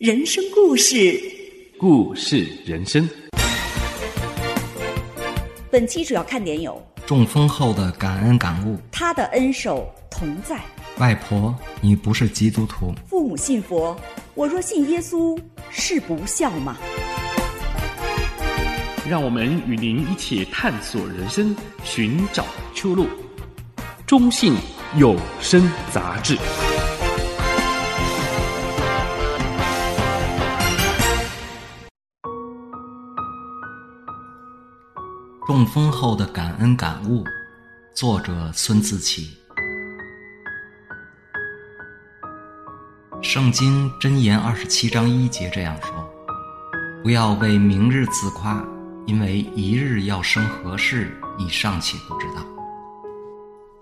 人生故事，故事人生。本期主要看点有：中风后的感恩感悟，他的恩手同在；外婆，你不是基督徒；父母信佛，我若信耶稣，是不孝吗？让我们与您一起探索人生，寻找出路。中信有声杂志。中风后的感恩感悟，作者孙自奇。圣经箴言二十七章一节这样说：“不要为明日自夸，因为一日要生何事，你尚且不知道。”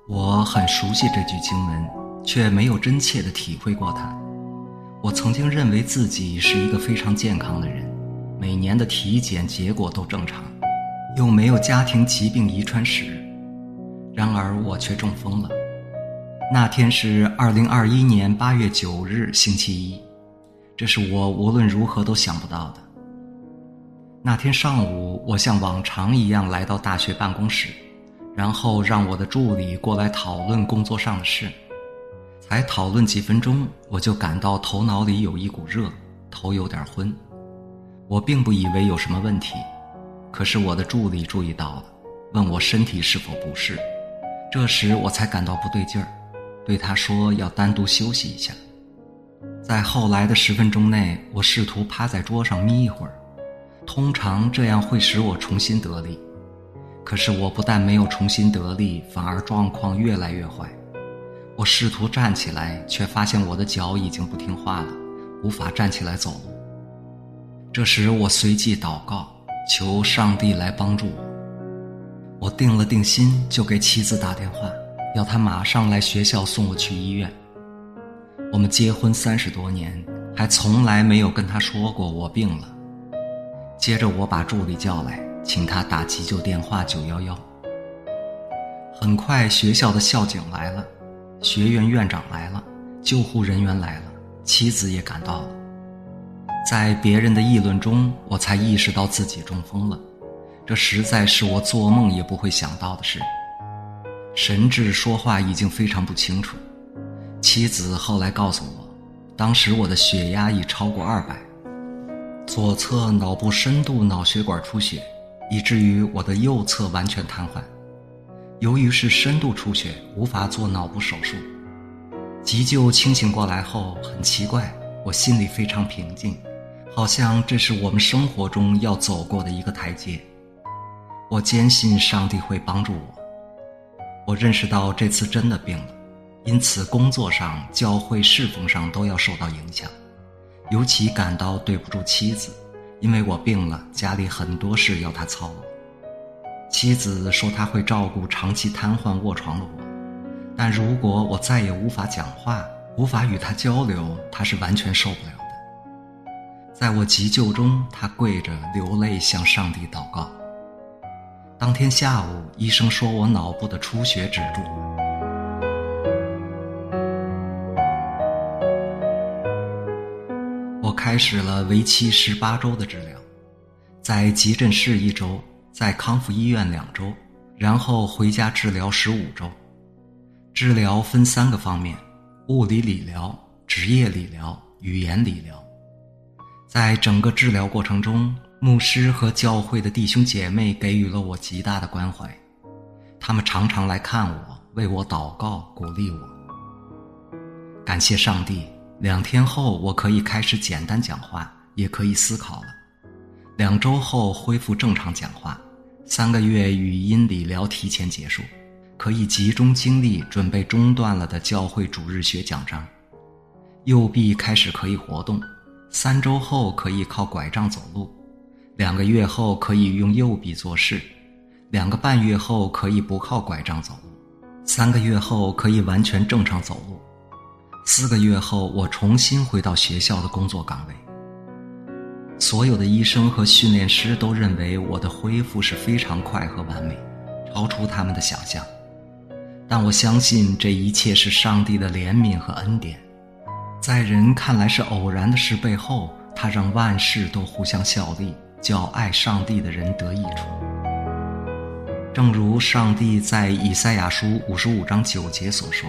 我很熟悉这句经文，却没有真切地体会过它。我曾经认为自己是一个非常健康的人，每年的体检结果都正常。又没有家庭疾病遗传史，然而我却中风了。那天是二零二一年八月九日，星期一，这是我无论如何都想不到的。那天上午，我像往常一样来到大学办公室，然后让我的助理过来讨论工作上的事。才讨论几分钟，我就感到头脑里有一股热，头有点昏。我并不以为有什么问题。可是我的助理注意到了，问我身体是否不适。这时我才感到不对劲儿，对他说要单独休息一下。在后来的十分钟内，我试图趴在桌上眯一会儿，通常这样会使我重新得力。可是我不但没有重新得力，反而状况越来越坏。我试图站起来，却发现我的脚已经不听话了，无法站起来走路。这时我随即祷告。求上帝来帮助我。我定了定心，就给妻子打电话，要她马上来学校送我去医院。我们结婚三十多年，还从来没有跟她说过我病了。接着我把助理叫来，请他打急救电话九幺幺。很快学校的校警来了，学院院长来了，救护人员来了，妻子也赶到了。在别人的议论中，我才意识到自己中风了，这实在是我做梦也不会想到的事。神志说话已经非常不清楚。妻子后来告诉我，当时我的血压已超过二百，左侧脑部深度脑血管出血，以至于我的右侧完全瘫痪。由于是深度出血，无法做脑部手术。急救清醒过来后，很奇怪，我心里非常平静。好像这是我们生活中要走过的一个台阶，我坚信上帝会帮助我。我认识到这次真的病了，因此工作上、教会侍奉上都要受到影响。尤其感到对不住妻子，因为我病了，家里很多事要她操劳。妻子说她会照顾长期瘫痪卧床的我，但如果我再也无法讲话，无法与她交流，她是完全受不了。在我急救中，他跪着流泪向上帝祷告。当天下午，医生说我脑部的出血止住了。我开始了为期十八周的治疗，在急诊室一周，在康复医院两周，然后回家治疗十五周。治疗分三个方面：物理理疗、职业理疗、语言理疗。在整个治疗过程中，牧师和教会的弟兄姐妹给予了我极大的关怀，他们常常来看我，为我祷告，鼓励我。感谢上帝，两天后我可以开始简单讲话，也可以思考了。两周后恢复正常讲话，三个月语音理疗提前结束，可以集中精力准备中断了的教会主日学讲章。右臂开始可以活动。三周后可以靠拐杖走路，两个月后可以用右臂做事，两个半月后可以不靠拐杖走路，三个月后可以完全正常走路，四个月后我重新回到学校的工作岗位。所有的医生和训练师都认为我的恢复是非常快和完美，超出他们的想象，但我相信这一切是上帝的怜悯和恩典。在人看来是偶然的事背后，他让万事都互相效力，叫爱上帝的人得益处。正如上帝在以赛亚书五十五章九节所说：“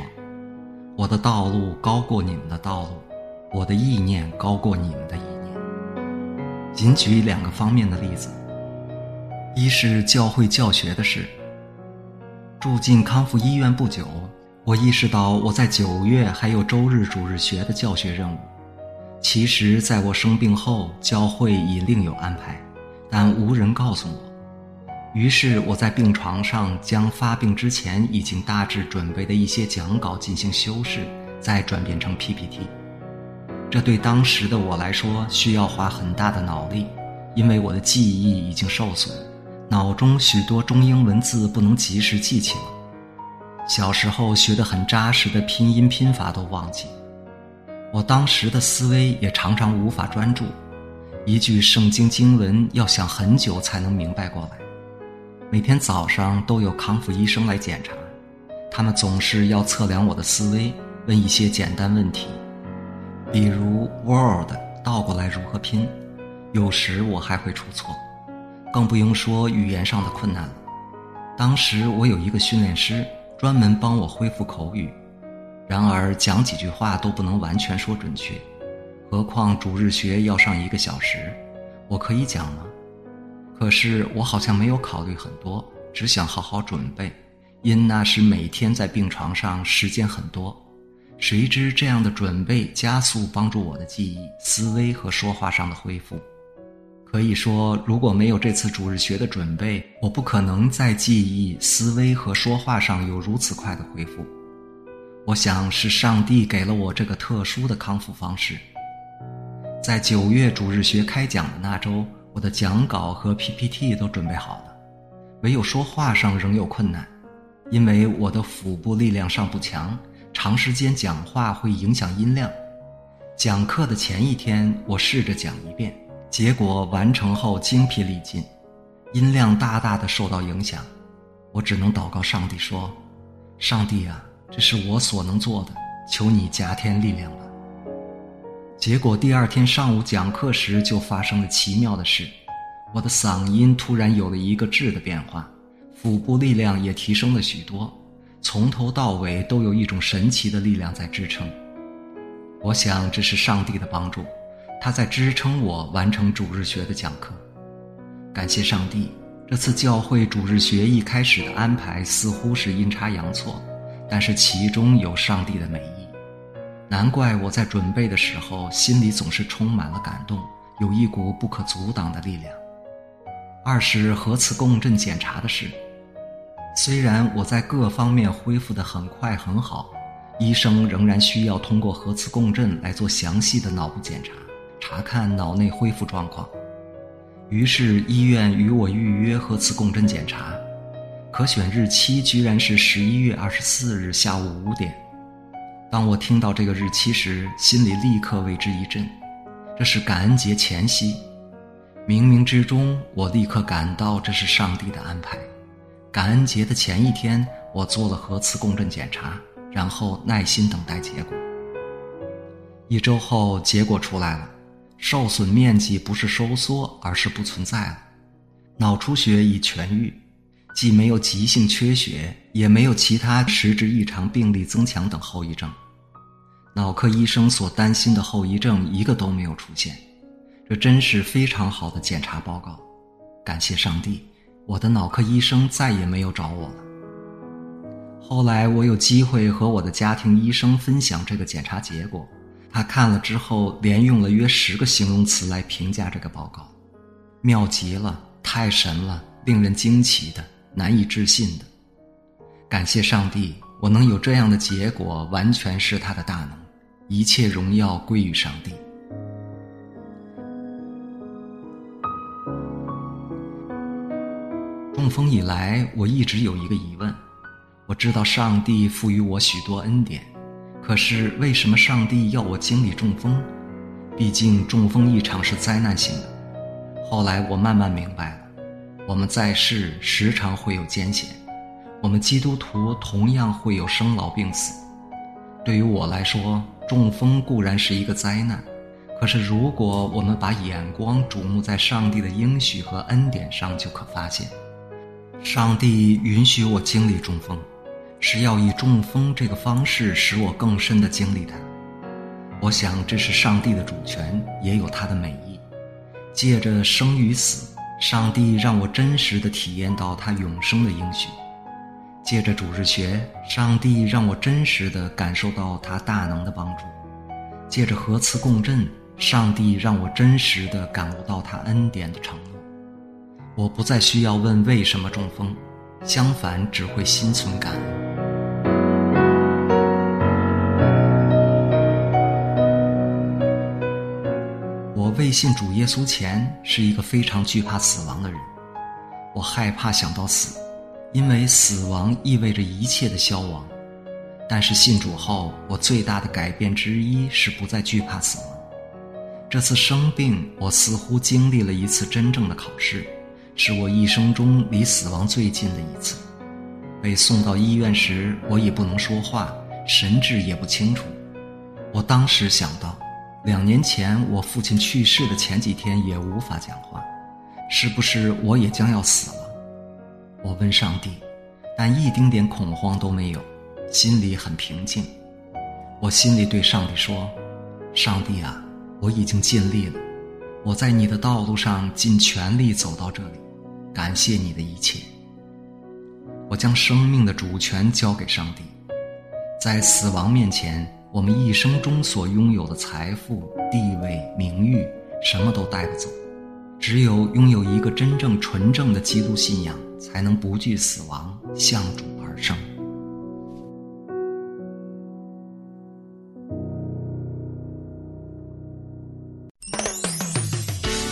我的道路高过你们的道路，我的意念高过你们的意念。”仅举两个方面的例子：一是教会教学的事。住进康复医院不久，我意识到我在九月还有周日主日学的教学任务。其实，在我生病后，教会已另有安排，但无人告诉我。于是，我在病床上将发病之前已经大致准备的一些讲稿进行修饰，再转变成 PPT。这对当时的我来说需要花很大的脑力，因为我的记忆已经受损。脑中许多中英文字不能及时记起了，小时候学得很扎实的拼音拼法都忘记。我当时的思维也常常无法专注，一句圣经经文要想很久才能明白过来。每天早上都有康复医生来检查，他们总是要测量我的思维，问一些简单问题，比如 “world” 倒过来如何拼，有时我还会出错。更不用说语言上的困难了。当时我有一个训练师，专门帮我恢复口语，然而讲几句话都不能完全说准确，何况主日学要上一个小时，我可以讲吗？可是我好像没有考虑很多，只想好好准备，因那时每天在病床上时间很多。谁知这样的准备加速帮助我的记忆、思维和说话上的恢复。可以说，如果没有这次主日学的准备，我不可能在记忆、思维和说话上有如此快的恢复。我想是上帝给了我这个特殊的康复方式。在九月主日学开讲的那周，我的讲稿和 PPT 都准备好了，唯有说话上仍有困难，因为我的腹部力量尚不强，长时间讲话会影响音量。讲课的前一天，我试着讲一遍。结果完成后精疲力尽，音量大大的受到影响，我只能祷告上帝说：“上帝啊，这是我所能做的，求你加添力量吧。”结果第二天上午讲课时就发生了奇妙的事，我的嗓音突然有了一个质的变化，腹部力量也提升了许多，从头到尾都有一种神奇的力量在支撑。我想这是上帝的帮助。他在支撑我完成主日学的讲课，感谢上帝。这次教会主日学一开始的安排似乎是阴差阳错，但是其中有上帝的美意。难怪我在准备的时候心里总是充满了感动，有一股不可阻挡的力量。二是核磁共振检查的事，虽然我在各方面恢复得很快很好，医生仍然需要通过核磁共振来做详细的脑部检查。查看脑内恢复状况，于是医院与我预约核磁共振检查，可选日期居然是十一月二十四日下午五点。当我听到这个日期时，心里立刻为之一振，这是感恩节前夕。冥冥之中，我立刻感到这是上帝的安排。感恩节的前一天，我做了核磁共振检查，然后耐心等待结果。一周后，结果出来了。受损面积不是收缩，而是不存在了。脑出血已痊愈，既没有急性缺血，也没有其他实质异常病例增强等后遗症。脑科医生所担心的后遗症一个都没有出现，这真是非常好的检查报告。感谢上帝，我的脑科医生再也没有找我了。后来我有机会和我的家庭医生分享这个检查结果。他看了之后，连用了约十个形容词来评价这个报告，妙极了，太神了，令人惊奇的，难以置信的。感谢上帝，我能有这样的结果，完全是他的大能，一切荣耀归于上帝。中风以来，我一直有一个疑问，我知道上帝赋予我许多恩典。可是为什么上帝要我经历中风？毕竟中风一场是灾难性的。后来我慢慢明白了，我们在世时常会有艰险，我们基督徒同样会有生老病死。对于我来说，中风固然是一个灾难，可是如果我们把眼光瞩目在上帝的应许和恩典上，就可发现，上帝允许我经历中风，是要以中风这个方式使我更深地经历它。我想这是上帝的主权，也有他的美意。借着生与死，上帝让我真实地体验到他永生的应许。借着主日学，上帝让我真实地感受到他大能的帮助；借着核磁共振，上帝让我真实地感悟到他恩典的承诺。我不再需要问为什么中风，相反，只会心存感恩。信主耶稣前是一个非常惧怕死亡的人，我害怕想到死。因为死亡意味着一切的消亡，但是信主后，我最大的改变之一是不再惧怕死亡。这次生病，我似乎经历了一次真正的考试，是我一生中离死亡最近的一次。被送到医院时，我已不能说话，神志也不清楚。我当时想到，两年前我父亲去世的前几天也无法讲话，是不是我也将要死了？我问上帝，但一丁点恐慌都没有，心里很平静。我心里对上帝说：“上帝啊，我已经尽力了，我在你的道路上尽全力走到这里，感谢你的一切。”我将生命的主权交给上帝，在死亡面前，我们一生中所拥有的财富、地位、名誉，什么都带不走，只有拥有一个真正纯正的基督信仰。才能不惧死亡，向主而生。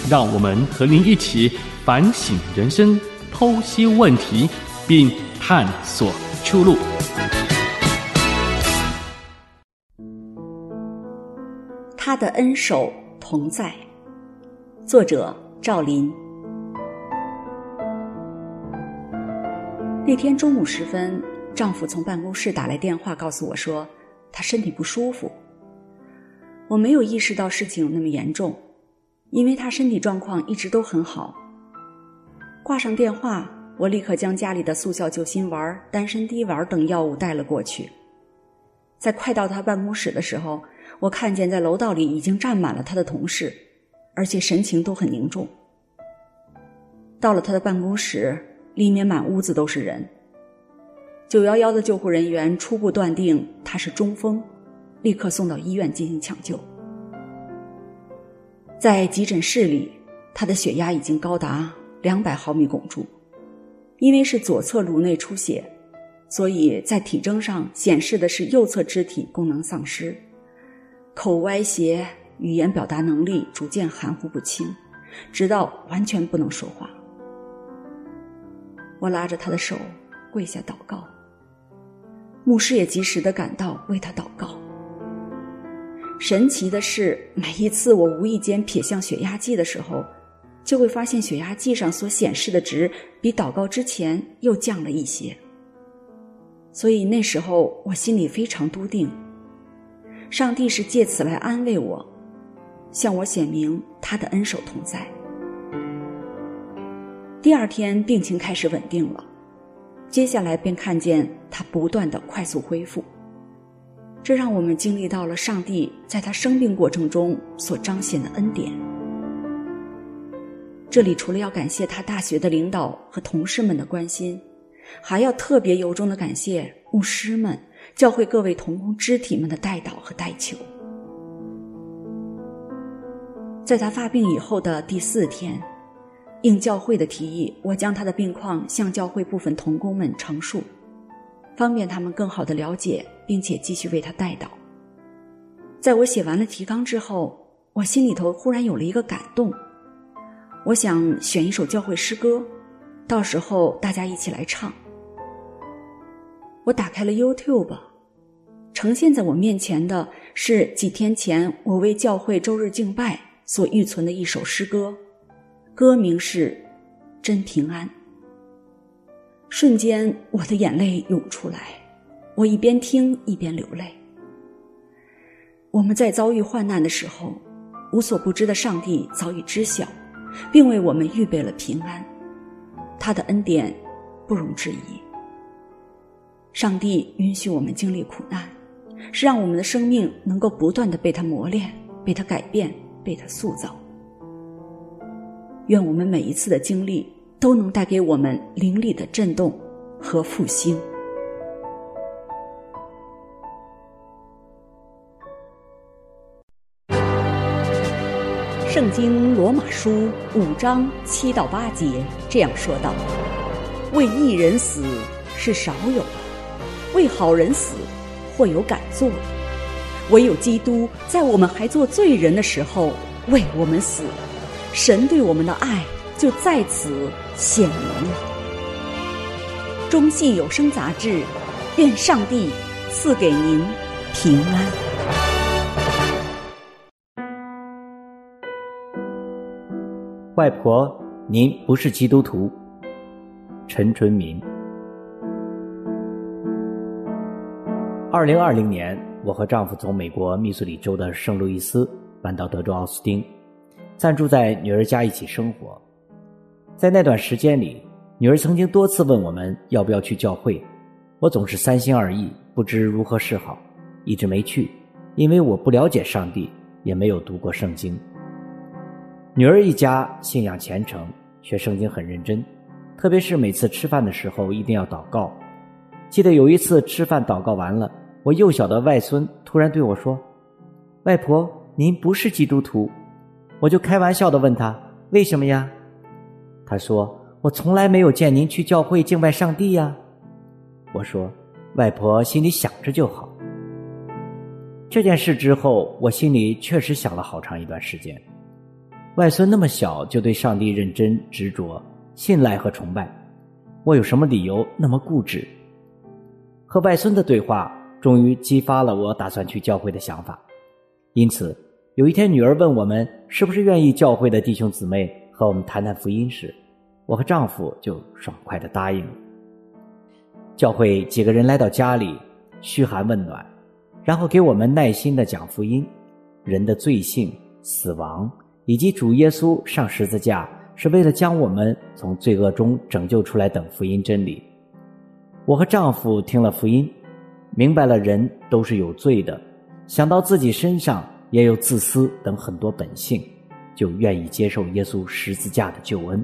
让我们和您一起反省人生，剖析问题，并探索出路。他的恩手同在。作者：赵林。那天中午时分，丈夫从办公室打来电话，告诉我说他身体不舒服。我没有意识到事情有那么严重，因为他身体状况一直都很好。挂上电话，我立刻将家里的速效救心丸、丹参滴丸等药物带了过去。在快到他办公室的时候，我看见在楼道里已经站满了他的同事，而且神情都很凝重。到了他的办公室。里面满屋子都是人。九幺幺的救护人员初步断定他是中风，立刻送到医院进行抢救。在急诊室里，他的血压已经高达两百毫米汞柱，因为是左侧颅内出血，所以在体征上显示的是右侧肢体功能丧失，口歪斜，语言表达能力逐渐含糊不清，直到完全不能说话。我拉着他的手，跪下祷告。牧师也及时的赶到，为他祷告。神奇的是，每一次我无意间瞥向血压计的时候，就会发现血压计上所显示的值比祷告之前又降了一些。所以那时候我心里非常笃定，上帝是借此来安慰我，向我显明他的恩手同在。第二天病情开始稳定了，接下来便看见他不断的快速恢复，这让我们经历到了上帝在他生病过程中所彰显的恩典。这里除了要感谢他大学的领导和同事们的关心，还要特别由衷的感谢牧师们、教会各位同工肢体们的代祷和代求。在他发病以后的第四天。应教会的提议，我将他的病况向教会部分同工们陈述，方便他们更好的了解，并且继续为他代祷。在我写完了提纲之后，我心里头忽然有了一个感动，我想选一首教会诗歌，到时候大家一起来唱。我打开了 YouTube，呈现在我面前的是几天前我为教会周日敬拜所预存的一首诗歌。歌名是《真平安》。瞬间，我的眼泪涌出来，我一边听一边流泪。我们在遭遇患难的时候，无所不知的上帝早已知晓，并为我们预备了平安。他的恩典不容置疑。上帝允许我们经历苦难，是让我们的生命能够不断的被他磨练、被他改变、被他塑造。愿我们每一次的经历都能带给我们灵里的震动和复兴。圣经罗马书五章七到八节这样说道：“为义人死是少有的，为好人死或有敢做。唯有基督在我们还做罪人的时候为我们死，神对我们的爱就在此显明了。”中信有声杂志，愿上帝赐给您平安。外婆，您不是基督徒。陈春明。二零二零年，我和丈夫从美国密苏里州的圣路易斯搬到德州奥斯汀，暂住在女儿家一起生活。在那段时间里，女儿曾经多次问我们要不要去教会，我总是三心二意，不知如何是好，一直没去，因为我不了解上帝，也没有读过圣经。女儿一家信仰虔诚，学圣经很认真，特别是每次吃饭的时候一定要祷告。记得有一次吃饭祷告完了，我幼小的外孙突然对我说：“外婆，您不是基督徒。”我就开玩笑的问他：“为什么呀？”他说：“我从来没有见您去教会敬拜上帝呀。”我说：“外婆心里想着就好。”这件事之后，我心里确实想了好长一段时间。外孙那么小就对上帝认真执着、信赖和崇拜，我有什么理由那么固执？和外孙的对话终于激发了我打算去教会的想法。因此，有一天女儿问我们是不是愿意教会的弟兄姊妹和我们谈谈福音时，我和丈夫就爽快地答应了。教会几个人来到家里，嘘寒问暖，然后给我们耐心地讲福音，人的罪性、死亡。以及主耶稣上十字架是为了将我们从罪恶中拯救出来等福音真理。我和丈夫听了福音，明白了人都是有罪的，想到自己身上也有自私等很多本性，就愿意接受耶稣十字架的救恩，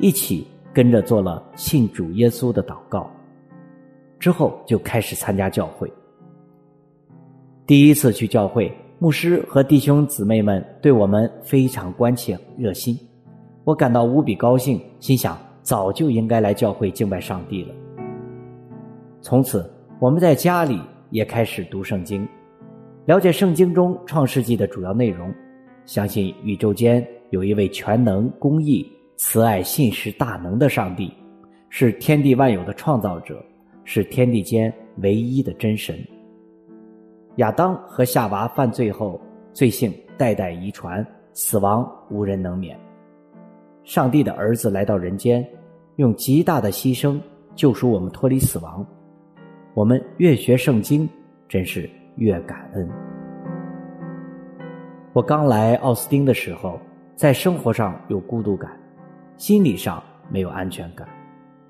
一起跟着做了信主耶稣的祷告。之后就开始参加教会。第一次去教会。牧师和弟兄姊妹们对我们非常关切热心，我感到无比高兴，心想早就应该来教会敬拜上帝了。从此，我们在家里也开始读圣经，了解圣经中创世纪的主要内容，相信宇宙间有一位全能、公义、慈爱、信实、大能的上帝，是天地万有的创造者，是天地间唯一的真神。亚当和夏娃犯罪后，罪性代代遗传，死亡无人能免。上帝的儿子来到人间，用极大的牺牲救赎我们脱离死亡。我们越学圣经，真是越感恩。我刚来奥斯汀的时候，在生活上有孤独感，心理上没有安全感，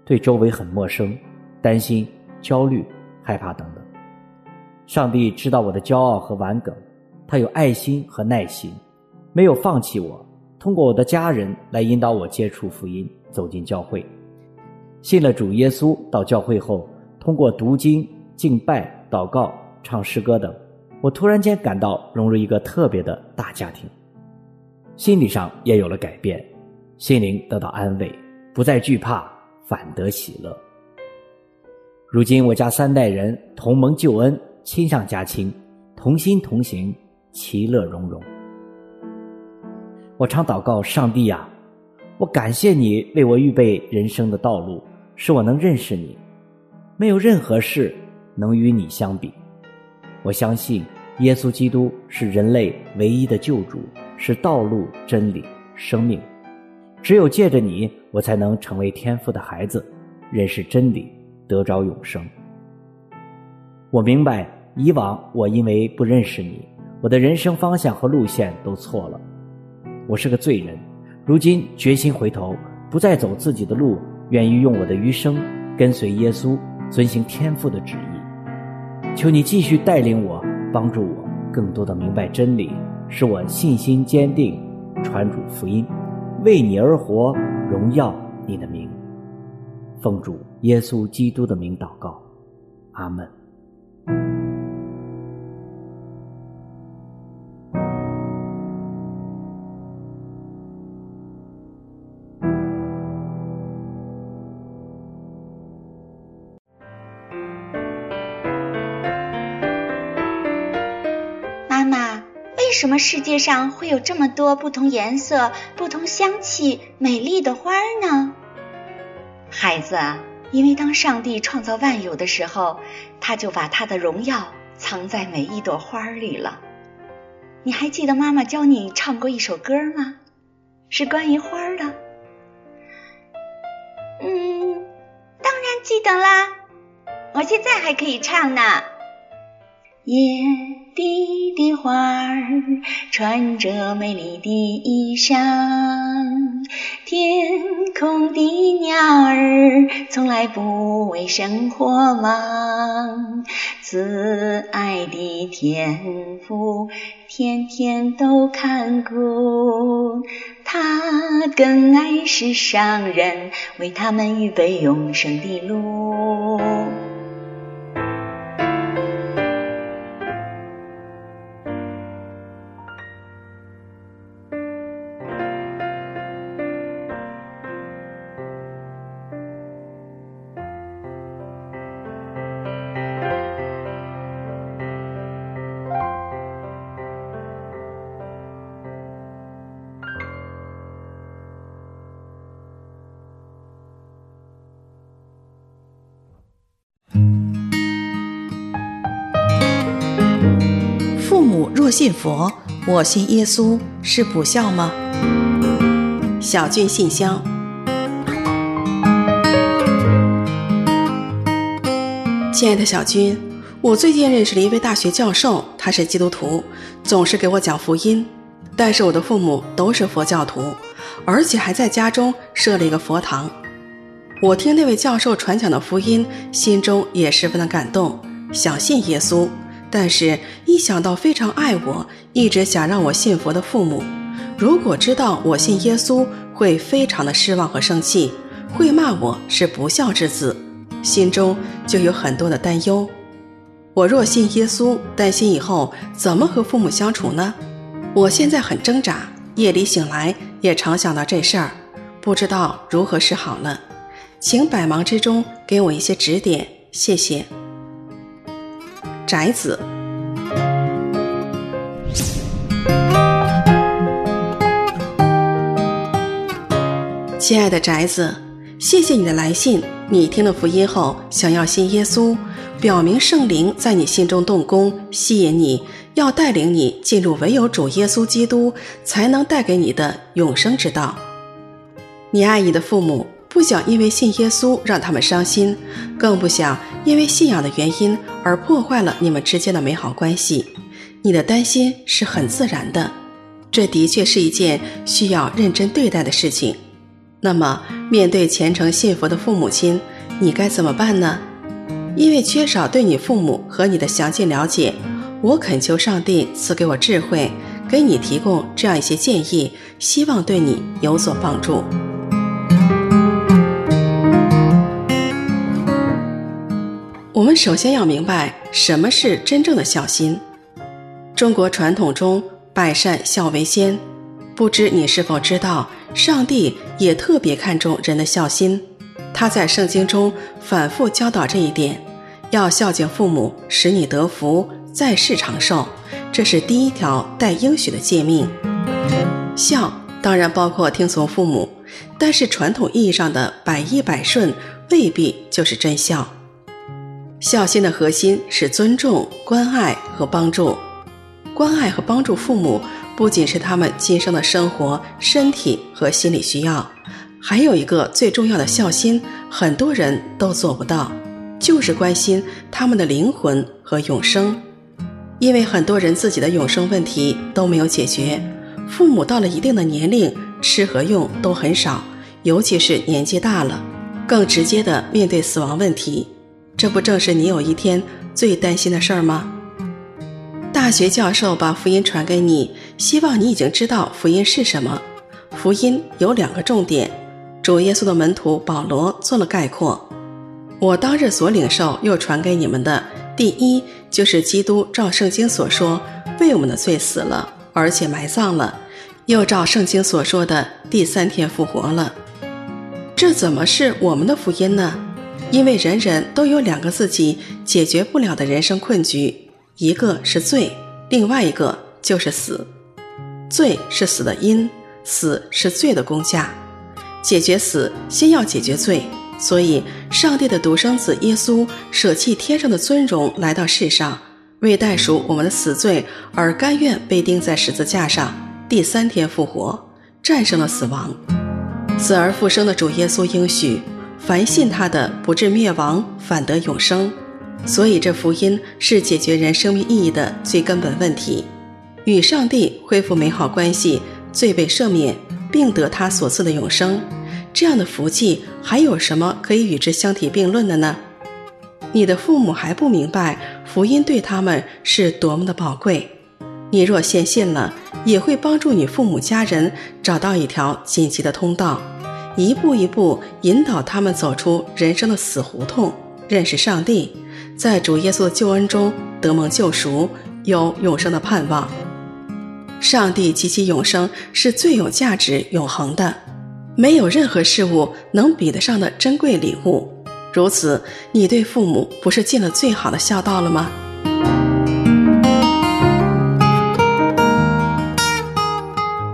对周围很陌生，担心、焦虑、害怕等等。上帝知道我的骄傲和顽梗，他有爱心和耐心，没有放弃我。通过我的家人来引导我接触福音，走进教会，信了主耶稣。到教会后，通过读经、敬拜、祷告、唱诗歌等，我突然间感到融入一个特别的大家庭，心理上也有了改变，心灵得到安慰，不再惧怕，反得喜乐。如今我家三代人同盟救恩。亲上加亲，同心同行，其乐融融。我常祷告上帝呀，我感谢你为我预备人生的道路，使我能认识你。没有任何事能与你相比。我相信耶稣基督是人类唯一的救主，是道路、真理、生命。只有借着你，我才能成为天父的孩子，认识真理，得着永生。我明白。以往我因为不认识你，我的人生方向和路线都错了。我是个罪人，如今决心回头，不再走自己的路，愿意用我的余生跟随耶稣，遵行天父的旨意。求你继续带领我，帮助我更多的明白真理，使我信心坚定，传主福音，为你而活，荣耀你的名。奉主耶稣基督的名祷告，阿门。世界上会有这么多不同颜色、不同香气、美丽的花儿呢？孩子，因为当上帝创造万有的时候，他就把他的荣耀藏在每一朵花里了。你还记得妈妈教你唱过一首歌吗？是关于花的。嗯，当然记得啦，我现在还可以唱呢。野地的花儿穿着美丽的衣裳，天空的鸟儿从来不为生活忙，慈爱的天父天天都看顾，他更爱世上人，为他们预备永生的路。父母若信佛，我信耶稣，是不孝吗？小俊信箱。亲爱的小军，我最近认识了一位大学教授，他是基督徒，总是给我讲福音。但是我的父母都是佛教徒，而且还在家中设了一个佛堂。我听那位教授传讲的福音，心中也十分的感动，想信耶稣。但是，一想到非常爱我，一直想让我信佛的父母，如果知道我信耶稣，会非常的失望和生气，会骂我是不孝之子，心中就有很多的担忧。我若信耶稣，担心以后怎么和父母相处呢？我现在很挣扎，夜里醒来也常想到这事儿，不知道如何是好了，请百忙之中给我一些指点，谢谢。宅子，亲爱的宅子，谢谢你的来信。你听了福音后，想要信耶稣，表明圣灵在你心中动工，吸引你，要带领你进入唯有主耶稣基督才能带给你的永生之道。你爱你的父母。不想因为信耶稣让他们伤心，更不想因为信仰的原因而破坏了你们之间的美好关系。你的担心是很自然的，这的确是一件需要认真对待的事情。那么，面对虔诚信佛的父母亲，你该怎么办呢？因为缺少对你父母和你的详尽了解，我恳求上帝赐给我智慧，给你提供这样一些建议，希望对你有所帮助。我们首先要明白什么是真正的孝心。中国传统中“百善孝为先”，不知你是否知道，上帝也特别看重人的孝心。他在圣经中反复教导这一点：要孝敬父母，使你得福，在世长寿。这是第一条带应许的诫命。孝当然包括听从父母，但是传统意义上的百依百顺未必就是真孝。孝心的核心是尊重、关爱和帮助。关爱和帮助父母，不仅是他们今生的生活、身体和心理需要，还有一个最重要的孝心，很多人都做不到，就是关心他们的灵魂和永生。因为很多人自己的永生问题都没有解决，父母到了一定的年龄，吃和用都很少，尤其是年纪大了，更直接的面对死亡问题，这不正是你有一天最担心的事儿吗？大学教授把福音传给你，希望你已经知道福音是什么。福音有两个重点，主耶稣的门徒保罗做了概括。我当日所领受又传给你们的，第一就是基督照圣经所说，为我们的罪死了，而且埋葬了，又照圣经所说的第三天复活了。这怎么是我们的福音呢？因为人人都有两个自己解决不了的人生困局，一个是罪，另外一个就是死。罪是死的因，死是罪的工价。解决死，先要解决罪。所以，上帝的独生子耶稣舍弃天上的尊荣来到世上，为代赎我们的死罪而甘愿被钉在十字架上，第三天复活，战胜了死亡。死而复生的主耶稣应许，凡信他的不至灭亡，反得永生。所以，这福音是解决人生命意义的最根本问题，与上帝恢复美好关系，罪被赦免，并得他所赐的永生。这样的福气还有什么可以与之相提并论的呢？你的父母还不明白福音对他们是多么的宝贵，你若先信了，也会帮助你父母家人找到一条紧急的通道，一步一步引导他们走出人生的死胡同，认识上帝，在主耶稣的救恩中得蒙救赎，有永生的盼望。上帝及其永生是最有价值、永恒的。没有任何事物能比得上的珍贵礼物。如此，你对父母不是尽了最好的孝道了吗？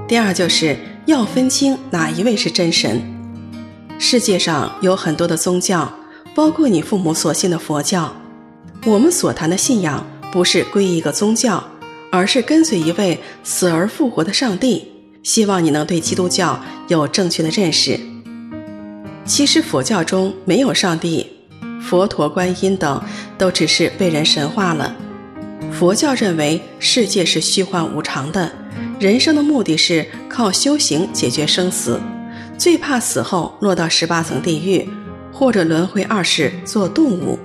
第二，就是要分清哪一位是真神。世界上有很多的宗教，包括你父母所信的佛教。我们所谈的信仰，不是皈依一个宗教，而是跟随一位死而复活的上帝。希望你能对基督教有正确的认识。其实佛教中没有上帝，佛陀、观音等都只是被人神化了。佛教认为世界是虚幻无常的，人生的目的是靠修行解决生死，最怕死后落到十八层地狱，或者轮回二世做动物。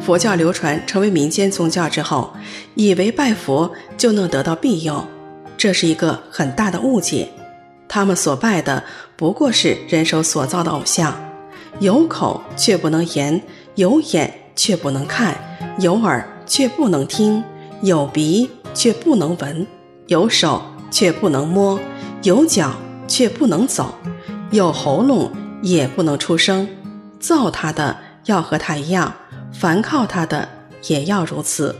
佛教流传成为民间宗教之后，以为拜佛就能得到庇佑。这是一个很大的误解，他们所拜的不过是人手所造的偶像，有口却不能言，有眼却不能看，有耳却不能听，有鼻却不能闻，有手却不能摸，有脚却不能走，有喉咙也不能出声。造他的要和他一样，凡靠他的也要如此。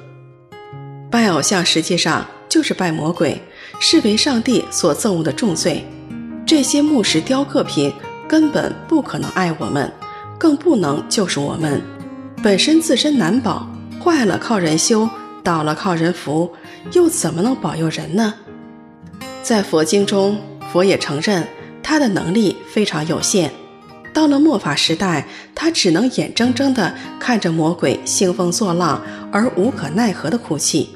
拜偶像实际上就是拜魔鬼。是为上帝所憎恶的重罪，这些木石雕刻品根本不可能爱我们，更不能救赎我们。本身自身难保，坏了靠人修，倒了靠人扶，又怎么能保佑人呢？在佛经中，佛也承认他的能力非常有限。到了末法时代，他只能眼睁睁地看着魔鬼兴风作浪而无可奈何的哭泣。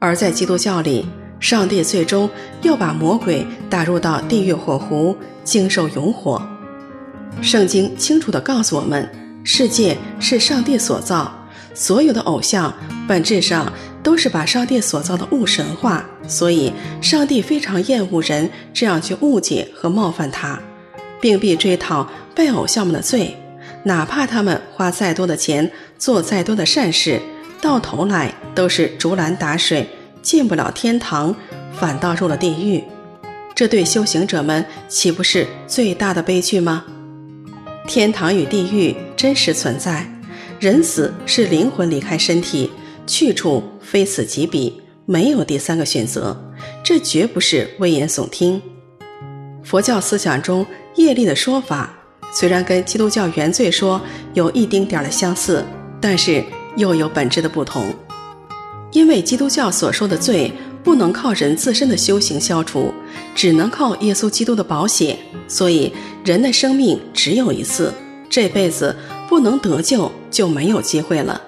而在基督教里，上帝最终要把魔鬼打入到地狱火湖，经受永火。圣经清楚地告诉我们，世界是上帝所造，所有的偶像本质上都是把上帝所造的物神化，所以上帝非常厌恶人这样去误解和冒犯他，并必追讨拜偶像们的罪，哪怕他们花再多的钱做再多的善事，到头来都是竹篮打水。进不了天堂，反倒入了地狱，这对修行者们岂不是最大的悲剧吗？天堂与地狱真实存在，人死是灵魂离开身体，去处非此即彼，没有第三个选择，这绝不是危言耸听。佛教思想中业力的说法，虽然跟基督教原罪说有一丁点儿的相似，但是又有本质的不同。因为基督教所说的罪不能靠人自身的修行消除，只能靠耶稣基督的宝血，所以人的生命只有一次，这辈子不能得救就没有机会了。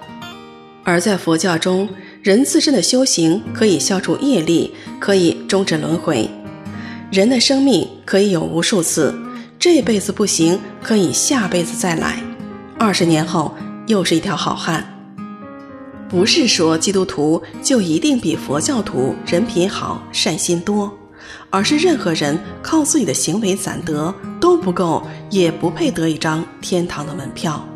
而在佛教中，人自身的修行可以消除业力，可以终止轮回。人的生命可以有无数次，这辈子不行，可以下辈子再来。二十年后又是一条好汉。不是说基督徒就一定比佛教徒人品好、善心多，而是任何人靠自己的行为攒得都不够，也不配得一张天堂的门票。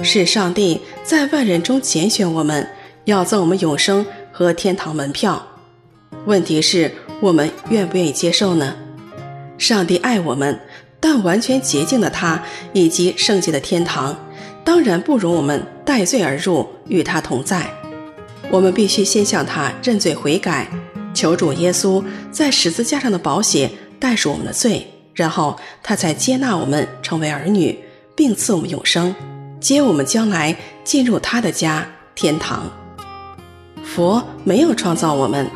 是上帝在万人中拣选我们，要赠我们永生和天堂门票。问题是，我们愿不愿意接受呢？上帝爱我们，但完全洁净的他以及圣洁的天堂，当然不容我们带罪而入，与他同在。我们必须先向他认罪悔改，求主耶稣在十字架上的宝血代赎我们的罪，然后他才接纳我们成为儿女，并赐我们永生，接我们将来进入他的家天堂。佛没有创造我们，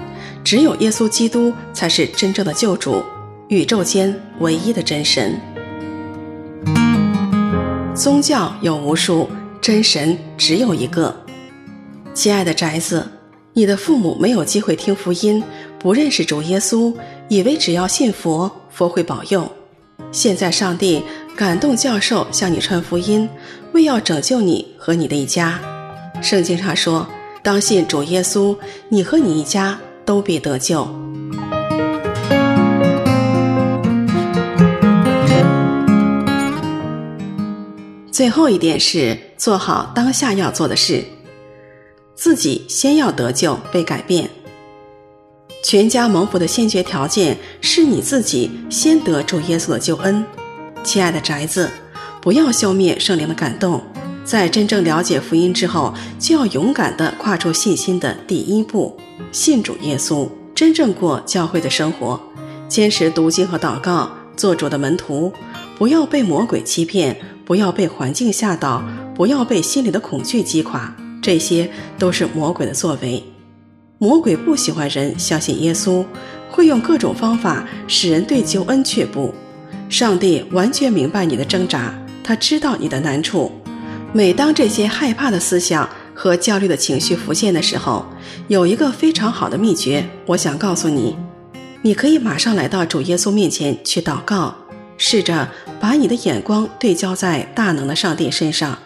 只有耶稣基督才是真正的救主，宇宙间唯一的真神。宗教有无数，真神只有一个。亲爱的宅子，你的父母没有机会听福音，不认识主耶稣，以为只要信佛，佛会保佑。现在上帝感动教授向你传福音，为要拯救你和你的一家。圣经上说，当信主耶稣，你和你一家都必得救。最后一点是做好当下要做的事，自己先要得救被改变。全家蒙福的先决条件是你自己先得主耶稣的救恩。亲爱的宅子，不要消灭圣灵的感动，在真正了解福音之后，就要勇敢地跨出信心的第一步，信主耶稣，真正过教会的生活，坚持读经和祷告，做主的门徒，不要被魔鬼欺骗。不要被环境吓倒，不要被心里的恐惧击垮，这些都是魔鬼的作为。魔鬼不喜欢人相信耶稣，会用各种方法使人对救恩却步。上帝完全明白你的挣扎，他知道你的难处。每当这些害怕的思想和焦虑的情绪浮现的时候，有一个非常好的秘诀，我想告诉你：你可以马上来到主耶稣面前去祷告。试着把你的眼光对焦在大能的上帝身上。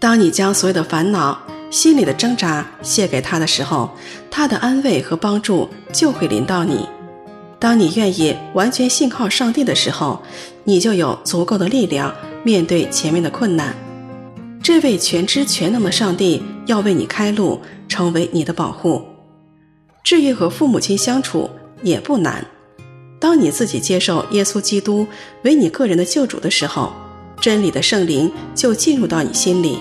当你将所有的烦恼、心里的挣扎卸给他的时候，他的安慰和帮助就会临到你。当你愿意完全信靠上帝的时候，你就有足够的力量面对前面的困难。这位全知全能的上帝要为你开路，成为你的保护。至于和父母亲相处，也不难。当你自己接受耶稣基督为你个人的救主的时候，真理的圣灵就进入到你心里，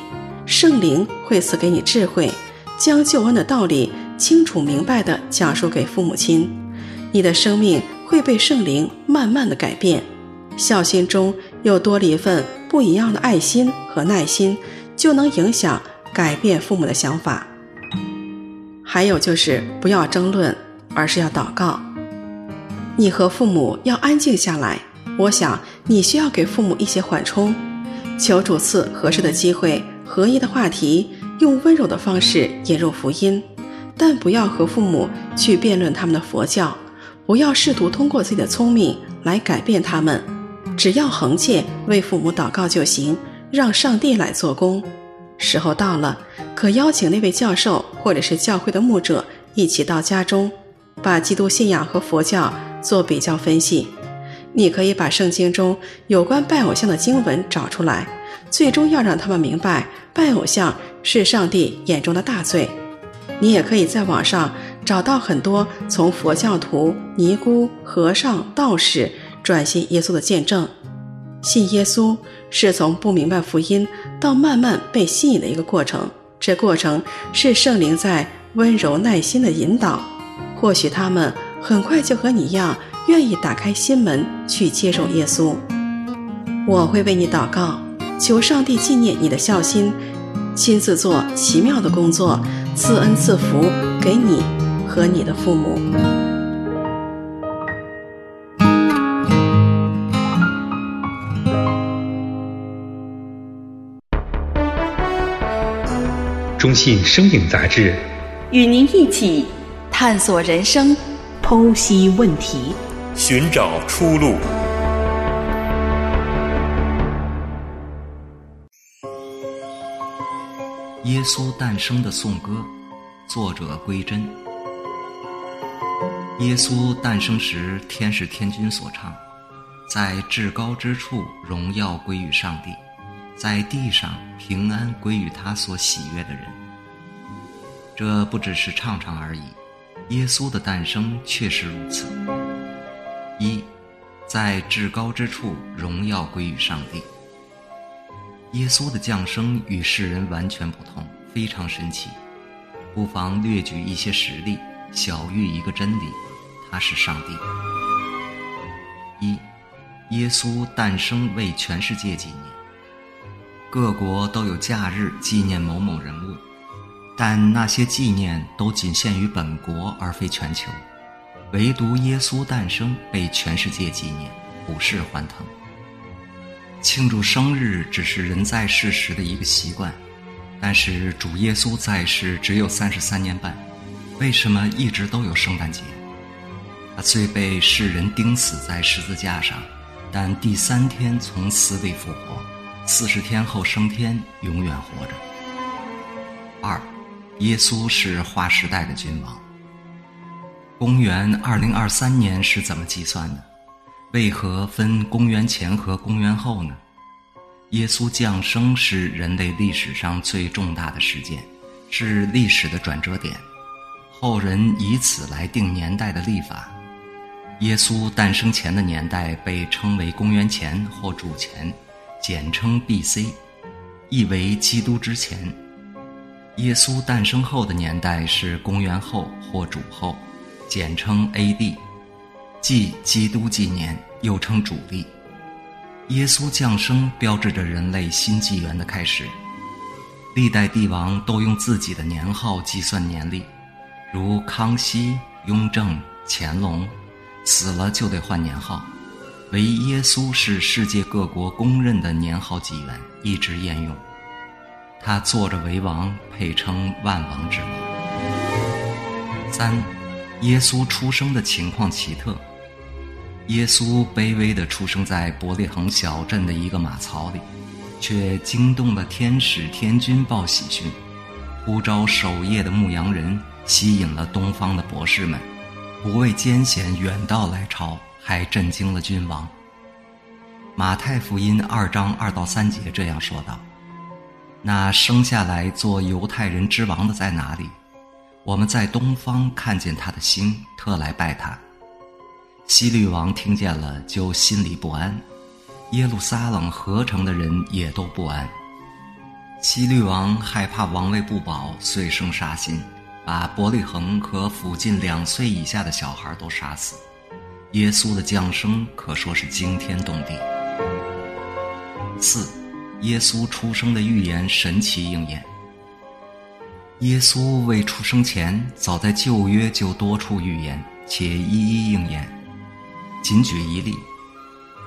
圣灵会赐给你智慧，将救恩的道理清楚明白地讲述给父母亲。你的生命会被圣灵慢慢地改变，孝心中又多了一份不一样的爱心和耐心，就能影响改变父母的想法。还有就是不要争论，而是要祷告。你和父母要安静下来。我想你需要给父母一些缓冲，求主赐合适的机会、合一的话题，用温柔的方式引入福音。但不要和父母去辩论他们的佛教，不要试图通过自己的聪明来改变他们。只要恒切为父母祷告就行，让上帝来做工。时候到了，可邀请那位教授或者是教会的牧者一起到家中，把基督信仰和佛教。做比较分析，你可以把圣经中有关拜偶像的经文找出来，最终要让他们明白拜偶像是上帝眼中的大罪。你也可以在网上找到很多从佛教徒、尼姑、和尚、道士转信耶稣的见证。信耶稣是从不明白福音到慢慢被吸引的一个过程，这过程是圣灵在温柔耐心的引导。或许他们。很快就和你一样，愿意打开心门去接受耶稣。我会为你祷告，求上帝纪念你的孝心，亲自做奇妙的工作，赐恩赐福给你和你的父母。中信生命杂志。与您一起探索人生，剖析问题，寻找出路。耶稣诞生的颂歌，作者归真。耶稣诞生时，天是天君所唱，在至高之处，荣耀归于上帝；在地上，平安归于他所喜悦的人。这不只是唱唱而已，耶稣的诞生确实如此。一，在至高之处，荣耀归于上帝。耶稣的降生与世人完全不同，非常神奇。不妨略举一些实例，小喻一个真理：他是上帝。一，耶稣诞生为全世界纪念。各国都有假日纪念某某人物，但那些纪念都仅限于本国，而非全球。唯独耶稣诞生被全世界纪念，普世欢腾。庆祝生日只是人在世时的一个习惯，但是主耶稣在世只有三十三年半，为什么一直都有圣诞节？他虽被世人钉死在十字架上，但第三天从死里复活，四十天后升天，永远活着。二，耶稣是划时代的君王。公元二零二三年是怎么计算的？为何分公元前和公元后呢？耶稣降生是人类历史上最重大的事件，是历史的转折点，后人以此来定年代的历法。耶稣诞生前的年代被称为公元前或主前，简称 B.C.，意为基督之前。耶稣诞生后的年代是公元后或主后，简称 A.D. 即基督纪年，又称主历。耶稣降生标志着人类新纪元的开始。历代帝王都用自己的年号计算年历，如康熙、雍正、乾隆，死了就得换年号。唯耶稣是世界各国公认的年号纪元，一直沿用。他坐着为王，配称万王之王。三，耶稣出生的情况奇特。耶稣卑微地出生在伯利恒小镇的一个马槽里，却惊动了天使天君报喜讯，呼召守夜的牧羊人，吸引了东方的博士们，不畏艰险远道来朝，还震惊了君王。马太福音二章二到三节这样说道：“那生下来做犹太人之王的在哪里？我们在东方看见他的星，特来拜他。”希律王听见了，就心里不安；耶路撒冷合成的人也都不安。希律王害怕王位不保，遂生杀心，把伯利恒和附近两岁以下的小孩都杀死。耶稣的降生可说是惊天动地。四，耶稣出生的预言神奇应验。耶稣未出生前，早在旧约就多处预言，且一一应验。仅举一例，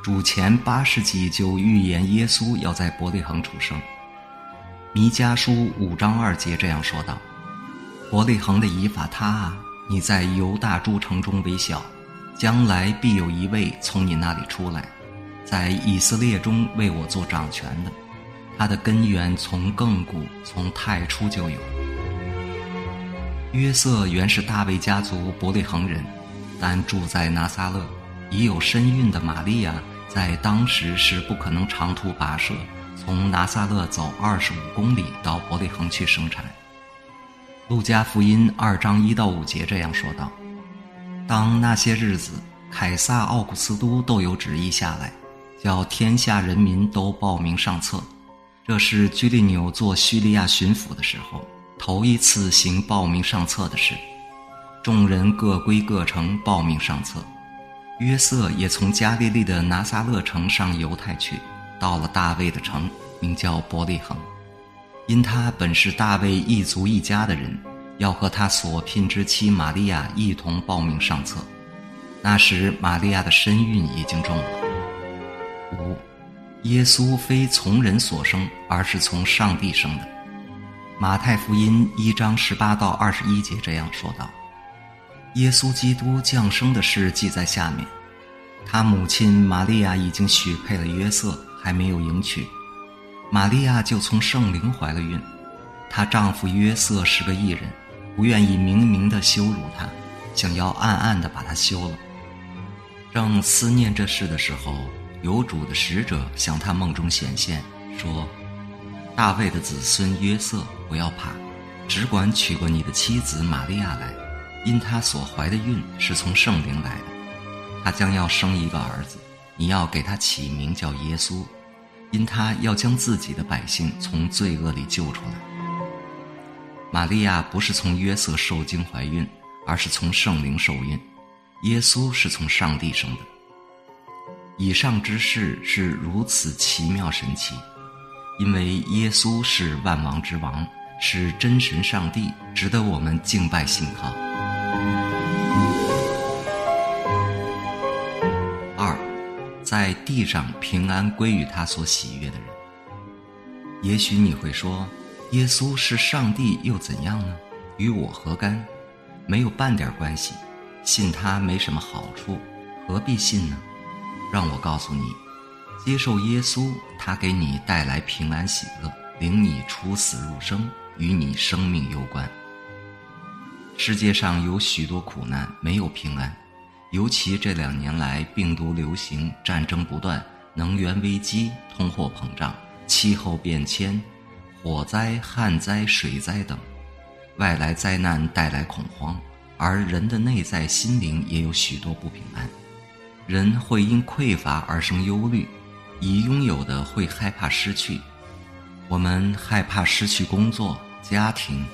主前八世纪就预言耶稣要在伯利恒出生。弥迦书五章二节这样说道：“伯利恒的以法他啊，你在犹大诸城中为小，将来必有一位从你那里出来，在以色列中为我做掌权的，他的根源从亘古从太初就有。”约瑟原是大卫家族伯利恒人，但住在拿撒勒。已有身孕的玛利亚，在当时是不可能长途跋涉，从拿撒勒走二十五公里到伯利恒去生产。路加福音二章一到五节这样说道：“当那些日子，凯撒奥古斯都都有旨意下来，叫天下人民都报名上册。这是居利纽做叙利亚巡抚的时候，头一次行报名上册的事。众人各归各城报名上册。”约瑟也从加利利的拿撒勒城上犹太去，到了大卫的城，名叫伯利恒，因他本是大卫一族一家的人，要和他所聘之妻玛利亚一同报名上册。那时玛利亚的身孕已经重了。五，耶稣非从人所生，而是从上帝生的。马太福音一章十八到二十一节这样说道：“耶稣基督降生的事记在下面。他母亲玛利亚已经许配了约瑟，还没有迎娶。玛利亚就从圣灵怀了孕。她丈夫约瑟是个异人，不愿意明明的羞辱她，想要暗暗的把她休了。正思念这事的时候，有主的使者向他梦中显现，说。”大卫的子孙约瑟，不要怕，只管娶过你的妻子玛利亚来，因她所怀的孕是从圣灵来的。她将要生一个儿子，你要给他起名叫耶稣，因他要将自己的百姓从罪恶里救出来。玛利亚不是从约瑟受精怀孕，而是从圣灵受孕。耶稣是从上帝生的。以上之事是如此奇妙神奇。因为耶稣是万王之王，是真神上帝，值得我们敬拜信靠。二，在地上平安归于他所喜悦的人。也许你会说，耶稣是上帝又怎样呢？与我何干？没有半点关系。信他没什么好处，何必信呢？让我告诉你。接受耶稣，他给你带来平安喜乐，领你出死入生，与你生命攸关。世界上有许多苦难，没有平安，尤其这两年来病毒流行、战争不断、能源危机、通货膨胀、气候变迁、火灾、旱灾、水灾等，外来灾难带来恐慌，而人的内在心灵也有许多不平安，人会因匮乏而生忧虑。已拥有的会害怕失去，我们害怕失去工作、家庭，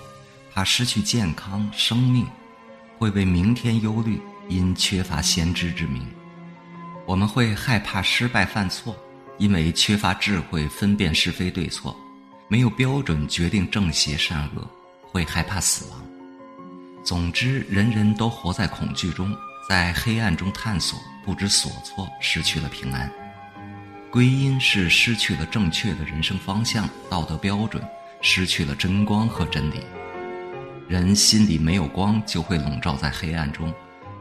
怕失去健康、生命，会为明天忧虑，因缺乏先知之明。我们会害怕失败犯错，因为缺乏智慧分辨是非对错，没有标准决定正邪善恶，会害怕死亡。总之，人人都活在恐惧中，在黑暗中探索，不知所措，失去了平安。归因是失去了正确的人生方向、道德标准，失去了真光和真理。人心里没有光，就会笼罩在黑暗中；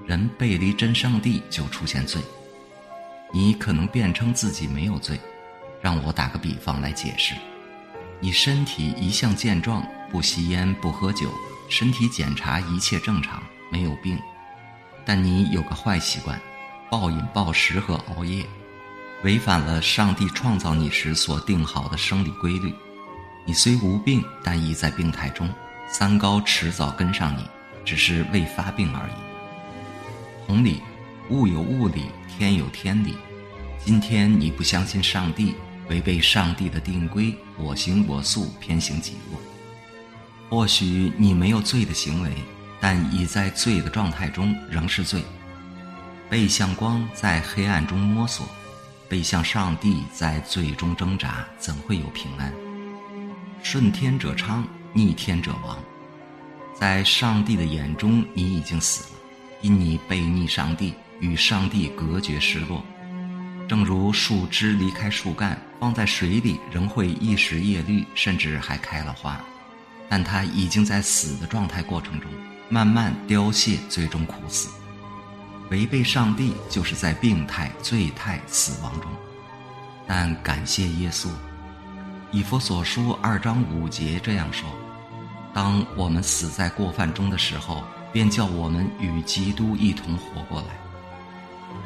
人背离真上帝，就出现罪。你可能辩称自己没有罪，让我打个比方来解释：你身体一向健壮，不吸烟，不喝酒，身体检查一切正常，没有病，但你有个坏习惯：暴饮暴食和熬夜。违反了上帝创造你时所定好的生理规律，你虽无病，但已在病态中。三高迟早跟上你，只是未发病而已。同理，物有物理，天有天理。今天你不相信上帝，违背上帝的定规，我行我素，偏行己路。或许你没有罪的行为，但已在罪的状态中，仍是罪。背向光，在黑暗中摸索。背向上帝，在罪中挣扎，怎会有平安？顺天者昌，逆天者亡。在上帝的眼中，你已经死了，因你背逆上帝，与上帝隔绝失落。正如树枝离开树干，放在水里仍会一时叶绿，甚至还开了花，但它已经在死的状态过程中，慢慢凋谢，最终苦死。违背上帝，就是在病态、罪态、死亡中。但感谢耶稣，以弗所书二章五节这样说：“当我们死在过犯中的时候，便叫我们与基督一同活过来。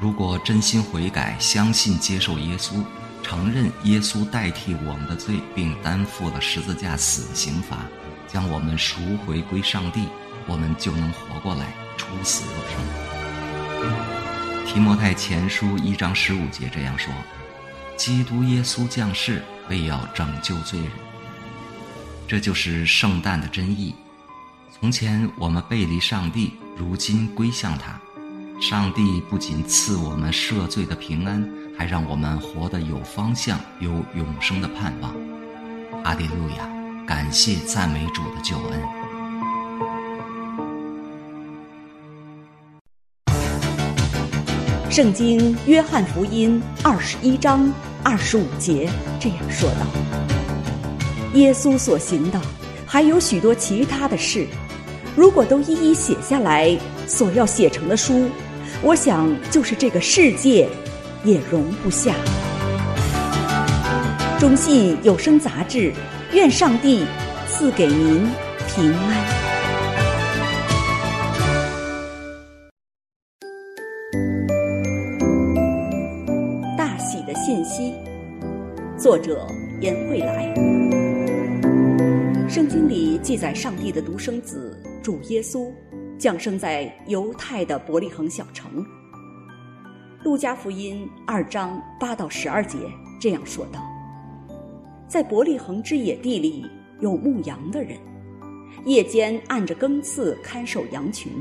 如果真心悔改、相信、接受耶稣，承认耶稣代替我们的罪，并担负了十字架死的刑罚，将我们赎回归上帝，我们就能活过来，出死入生。”提摩太前书一章十五节这样说：“基督耶稣降世，为要拯救罪人。”这就是圣诞的真意。从前我们背离上帝，如今归向他。上帝不仅赐我们赦罪的平安，还让我们活得有方向，有永生的盼望。哈利路亚！感谢赞美主的救恩。圣经约翰福音二十一章二十五节这样说道：“耶稣所行的，还有许多其他的事，如果都一一写下来，所要写成的书，我想就是这个世界也容不下。中信有声杂志，愿上帝赐给您平安。信息，作者颜慧来。圣经里记载，上帝的独生子主耶稣降生在犹太的伯利恒小城。路加福音二章八到十二节这样说道。在伯利恒之野地里有牧羊的人，夜间按着更次看守羊群。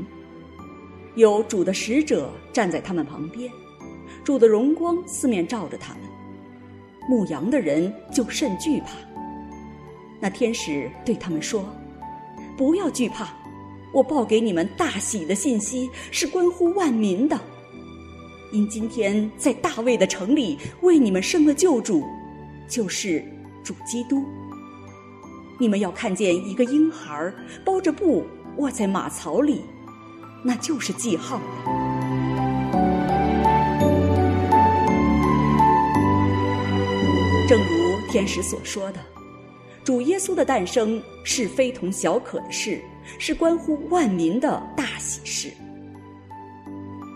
有主的使者站在他们旁边，主的荣光四面照着他们，牧羊的人就甚惧怕。那天使对他们说：“不要惧怕，我报给你们大喜的信息是关乎万民的，因今天在大卫的城里为你们生了救主，就是。”主基督，你们要看见一个婴孩包着布卧在马槽里，那就是记号。天使所说的，主耶稣的诞生是非同小可的事，是关乎万民的大喜事。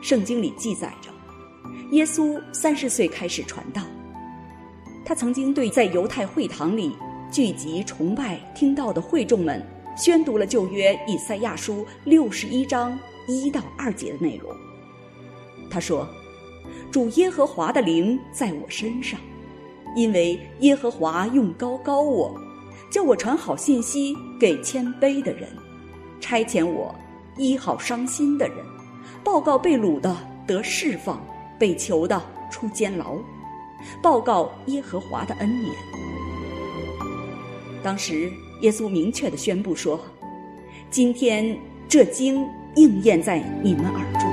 圣经里记载着，耶稣三十岁开始传道。他曾经对在犹太会堂里聚集崇拜听到的会众们宣读了旧约以赛亚书六十一章一到二节的内容。他说：“主耶和华的灵在我身上，因为耶和华用高高我，叫我传好信息给谦卑的人，差遣我医好伤心的人，报告被掳的得释放，被囚的出监牢。”报告耶和华的恩典。当时耶稣明确地宣布说：“今天这经应验在你们耳中。”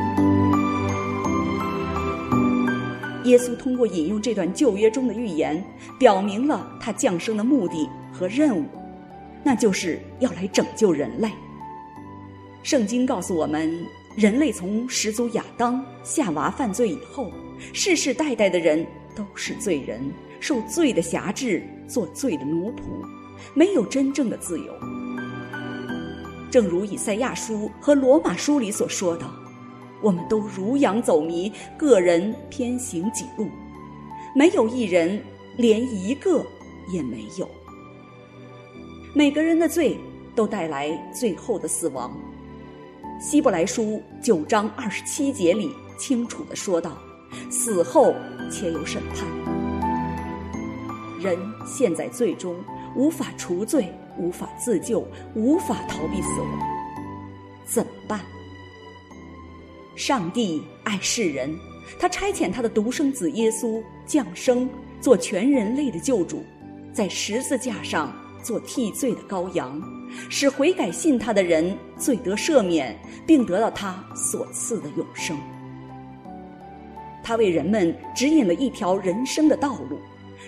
耶稣通过引用这段旧约中的预言，表明了他降生的目的和任务，那就是要来拯救人类。圣经告诉我们，人类从始祖亚当、夏娃犯罪以后，世世代代的人。都是罪人，受罪的辖制，做罪的奴仆，没有真正的自由。正如以赛亚书和罗马书里所说的，我们都如羊走迷，个人偏行己路，没有一人，连一个也没有。每个人的罪都带来最后的死亡。希伯来书九章二十七节里清楚地说道。死后且有审判，人陷在罪中，无法除罪，无法自救，无法逃避死亡，怎么办？上帝爱世人，他差遣他的独生子耶稣降生，做全人类的救主，在十字架上做替罪的羔羊，使悔改信他的人罪得赦免，并得到他所赐的永生。他为人们指引了一条人生的道路，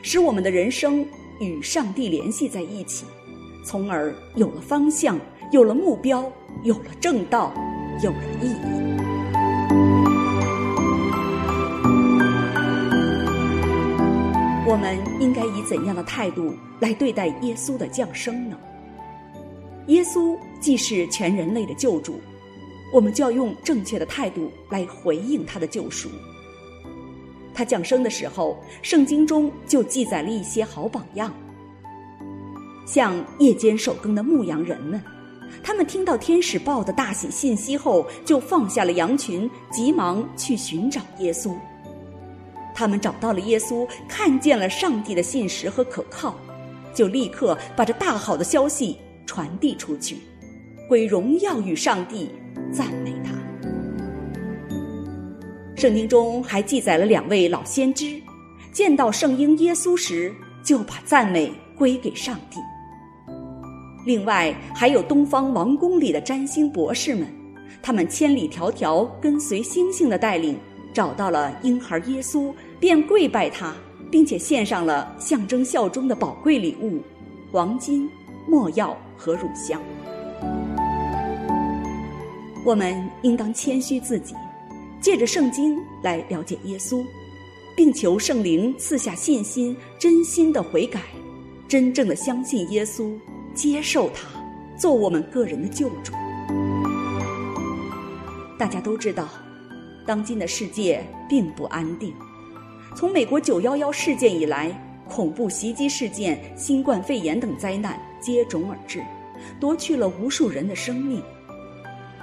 使我们的人生与上帝联系在一起，从而有了方向，有了目标，有了正道，有了意义。我们应该以怎样的态度来对待耶稣的降生呢？耶稣既是全人类的救主，我们就要用正确的态度来回应他的救赎。他降生的时候，圣经中就记载了一些好榜样，像夜间守更的牧羊人们，他们听到天使报的大喜信息后，就放下了羊群，急忙去寻找耶稣。他们找到了耶稣，看见了上帝的信实和可靠，就立刻把这大好的消息传递出去，归荣耀与上帝，赞美他。圣经中还记载了两位老先知，见到圣婴耶稣时，就把赞美归给上帝。另外，还有东方王宫里的占星博士们，他们千里迢迢跟随星星的带领，找到了婴孩耶稣，便跪拜他，并且献上了象征效忠的宝贵礼物——黄金、没药和乳香。我们应当谦虚自己，借着圣经来了解耶稣，并求圣灵赐下信心，真心的悔改，真正的相信耶稣，接受他，做我们个人的救主。大家都知道，当今的世界并不安定。从美国九幺幺事件以来，恐怖袭击事件、新冠肺炎等灾难接踵而至，夺去了无数人的生命。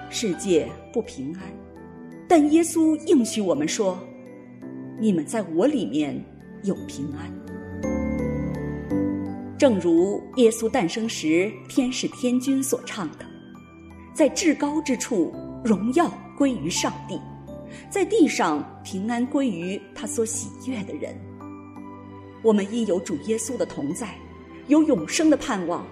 世界不平安，但耶稣应许我们说：“你们在我里面有平安。”正如耶稣诞生时天使天君所唱的：“在至高之处，荣耀归于上帝。”在地上平安归于他所喜悦的人。我们因有主耶稣的同在，有永生的盼望，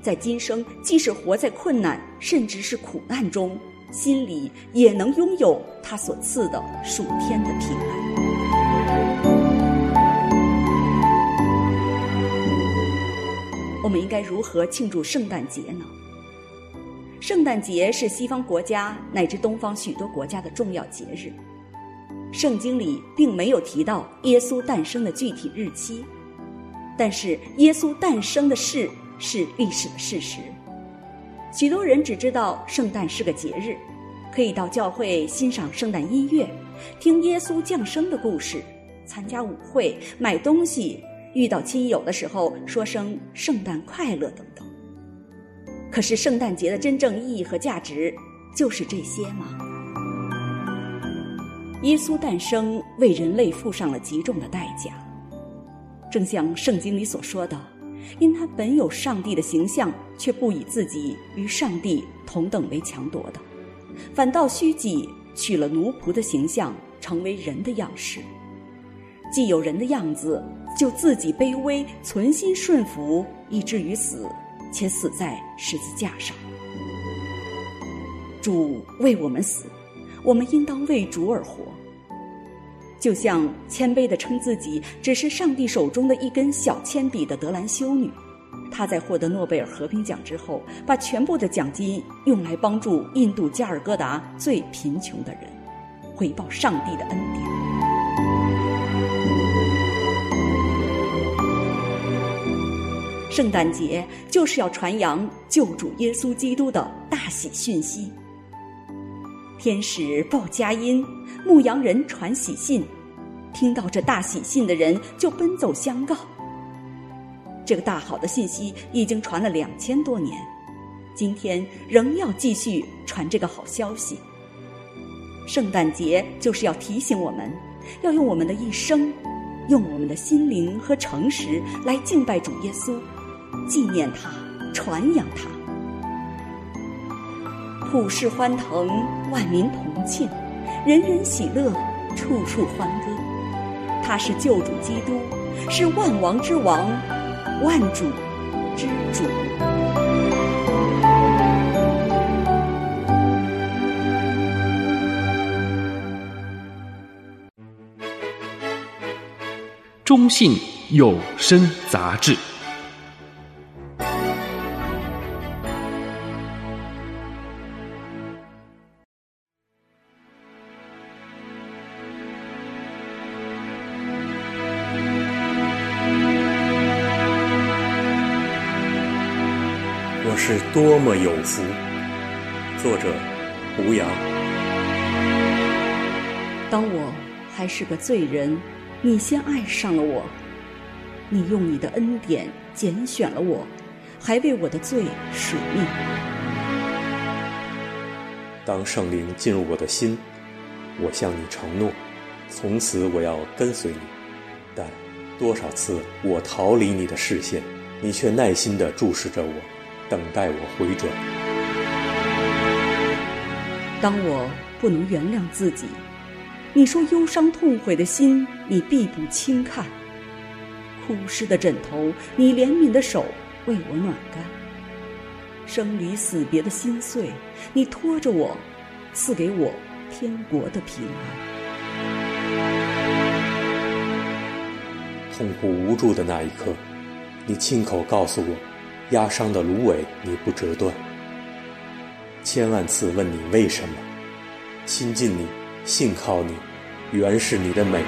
在今生即使活在困难甚至是苦难中，心里也能拥有他所赐的属天的平安。我们应该如何庆祝圣诞节呢？圣诞节是西方国家乃至东方许多国家的重要节日。圣经里并没有提到耶稣诞生的具体日期，但是耶稣诞生的事是历史的事实。许多人只知道圣诞是个节日，可以到教会欣赏圣诞音乐，听耶稣降生的故事，参加舞会，买东西，遇到亲友的时候说声圣诞快乐等等。可是圣诞节的真正意义和价值就是这些吗？耶稣诞生为人类付上了极重的代价，正像圣经里所说的：“因他本有上帝的形象，却不以自己与上帝同等为强夺的，反倒虚己，取了奴仆的形象，成为人的样式。既有人的样子，就自己卑微，存心顺服，以至于死。”且死在十字架上，主为我们死，我们应当为主而活。就像谦卑地称自己只是上帝手中的一根小铅笔的德兰修女，她在获得诺贝尔和平奖之后，把全部的奖金用来帮助印度加尔各答最贫穷的人，回报上帝的恩典。圣诞节就是要传扬救主耶稣基督的大喜讯息。天使报佳音，牧羊人传喜信，听到这大喜信的人就奔走相告。这个大好的信息已经传了两千多年，今天仍要继续传这个好消息。圣诞节就是要提醒我们，要用我们的一生，用我们的心灵和诚实来敬拜主耶稣。纪念他，传扬他，普世欢腾，万民同庆，人人喜乐，处处欢歌。他是救主基督，是万王之王，万主之主。中信有声杂志。多么有福！作者：胡杨。当我还是个罪人，你先爱上了我，你用你的恩典拣选了我，还为我的罪舍命。当圣灵进入我的心，我向你承诺，从此我要跟随你。但多少次我逃离你的视线，你却耐心地注视着我。等待我回转。当我不能原谅自己，你说忧伤痛悔的心，你必不轻看；枯湿的枕头，你怜悯的手为我暖干；生离死别的心碎，你拖着我，赐给我天国的平安。痛苦无助的那一刻，你亲口告诉我。压伤的芦苇你不折断。千万次问你为什么，亲近你，信靠你，原是你的美意。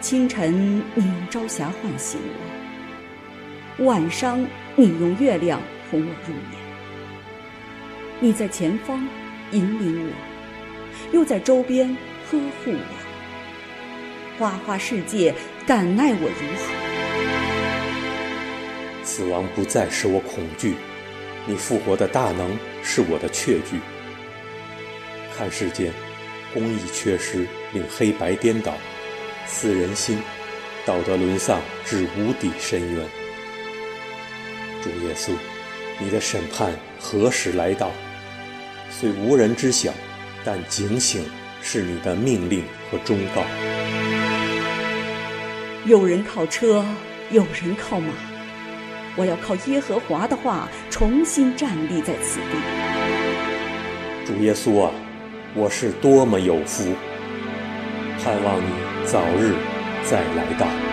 清晨，你用朝霞唤醒我；晚上，你用月亮哄我入眠。你在前方引领我，又在周边呵护我。花花世界，敢奈我如何？死亡不再使我恐惧，你复活的大能是我的确据。看世间，公义缺失，令黑白颠倒，死人心，道德沦丧，至无底深渊。主耶稣，你的审判何时来到？虽无人知晓，但警醒是你的命令和忠告。有人靠车，有人靠马。我要靠耶和华的话，重新站立在此地。主耶稣啊，我是多么有福，盼望你早日再来到。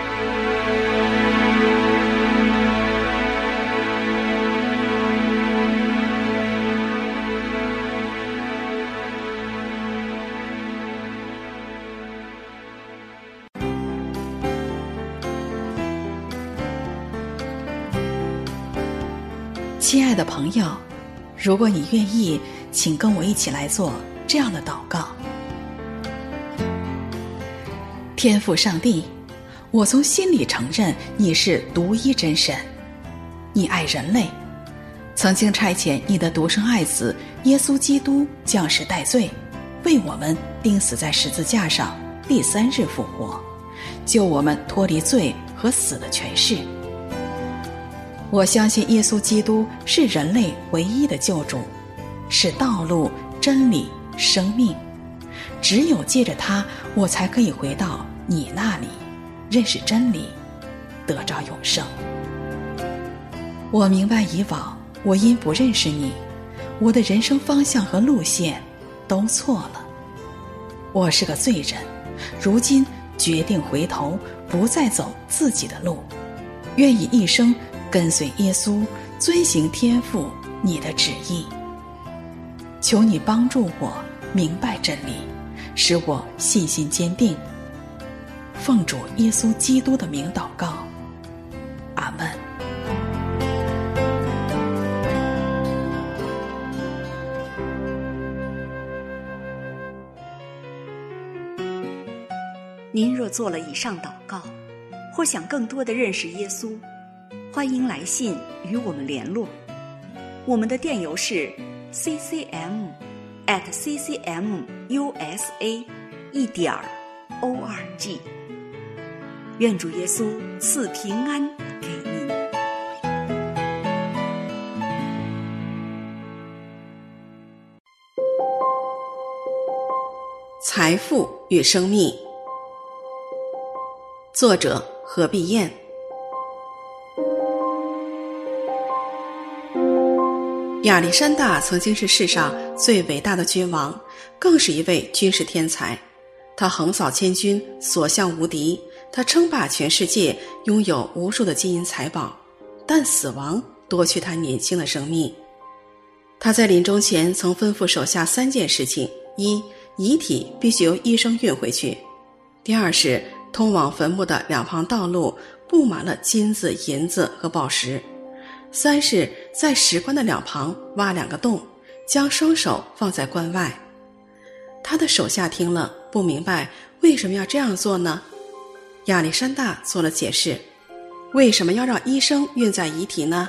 亲爱的朋友，如果你愿意，请跟我一起来做这样的祷告。天父上帝，我从心里承认你是独一真神，你爱人类，曾经差遣你的独生爱子耶稣基督降世代罪，为我们钉死在十字架上，第三日复活，救我们脱离罪和死的权势。我相信耶稣基督是人类唯一的救主，是道路、真理、生命。只有借着他，我才可以回到你那里，认识真理，得着永生。我明白以往我因不认识你，我的人生方向和路线都错了。我是个罪人，如今决定回头，不再走自己的路，愿意一生。跟随耶稣，遵行天父你的旨意。求你帮助我明白真理，使我信心坚定。奉主耶稣基督的名祷告，阿门。您若做了以上祷告，或想更多的认识耶稣。欢迎来信与我们联络，我们的电邮是 ccm at ccmusa 一点 org。愿主耶稣赐平安给您。财富与生命，作者何必燕。亚历山大曾经是世上最伟大的君王，更是一位军事天才。他横扫千军，所向无敌。他称霸全世界，拥有无数的金银财宝。但死亡夺去他年轻的生命。他在临终前曾吩咐手下三件事情：一、遗体必须由医生运回去；第二是通往坟墓的两旁道路布满了金子、银子和宝石。三是，在石棺的两旁挖两个洞，将双手放在棺外。他的手下听了不明白为什么要这样做呢？亚历山大做了解释：为什么要让医生运载遗体呢？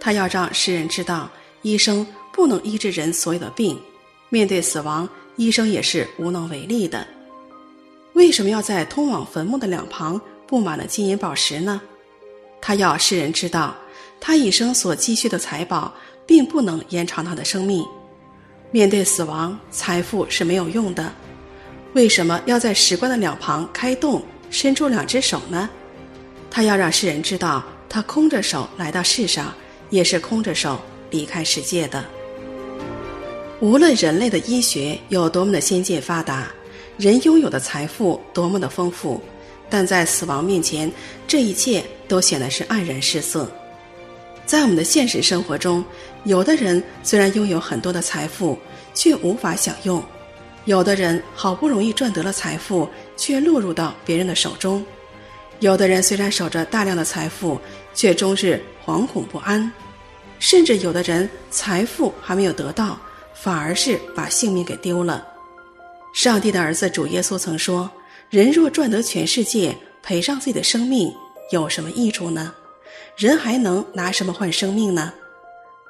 他要让世人知道，医生不能医治人所有的病，面对死亡，医生也是无能为力的。为什么要在通往坟墓的两旁布满了金银宝石呢？他要世人知道。他一生所积蓄的财宝，并不能延长他的生命。面对死亡，财富是没有用的。为什么要在石棺的两旁开洞，伸出两只手呢？他要让世人知道，他空着手来到世上，也是空着手离开世界的。无论人类的医学有多么的先进发达，人拥有的财富多么的丰富，但在死亡面前，这一切都显得是黯然失色。在我们的现实生活中，有的人虽然拥有很多的财富，却无法享用；有的人好不容易赚得了财富，却落入到别人的手中；有的人虽然守着大量的财富，却终日惶恐不安；甚至有的人财富还没有得到，反而是把性命给丢了。上帝的儿子主耶稣曾说：“人若赚得全世界，赔上自己的生命，有什么益处呢？人还能拿什么换生命呢？”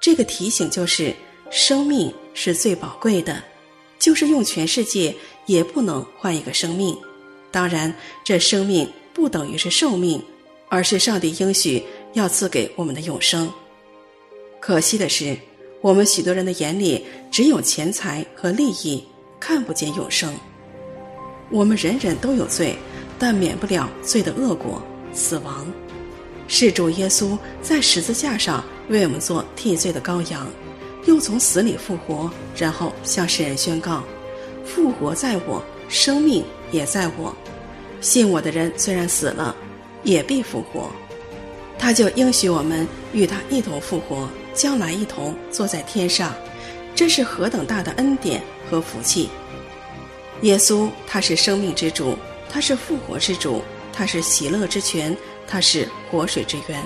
这个提醒就是，生命是最宝贵的，就是用全世界也不能换一个生命。当然，这生命不等于是寿命，而是上帝应许要赐给我们的永生。可惜的是，我们许多人的眼里只有钱财和利益。看不见永生。我们人人都有罪，但免不了罪的恶果——死亡。是主耶稣在十字架上为我们做替罪的羔羊，又从死里复活，然后向世人宣告：“复活在我，生命也在我。信我的人虽然死了，也必复活。”他就应许我们与他一同复活，将来一同坐在天上。这是何等大的恩典！和福气，耶稣他是生命之主，他是复活之主，他是喜乐之泉，他是活水之源。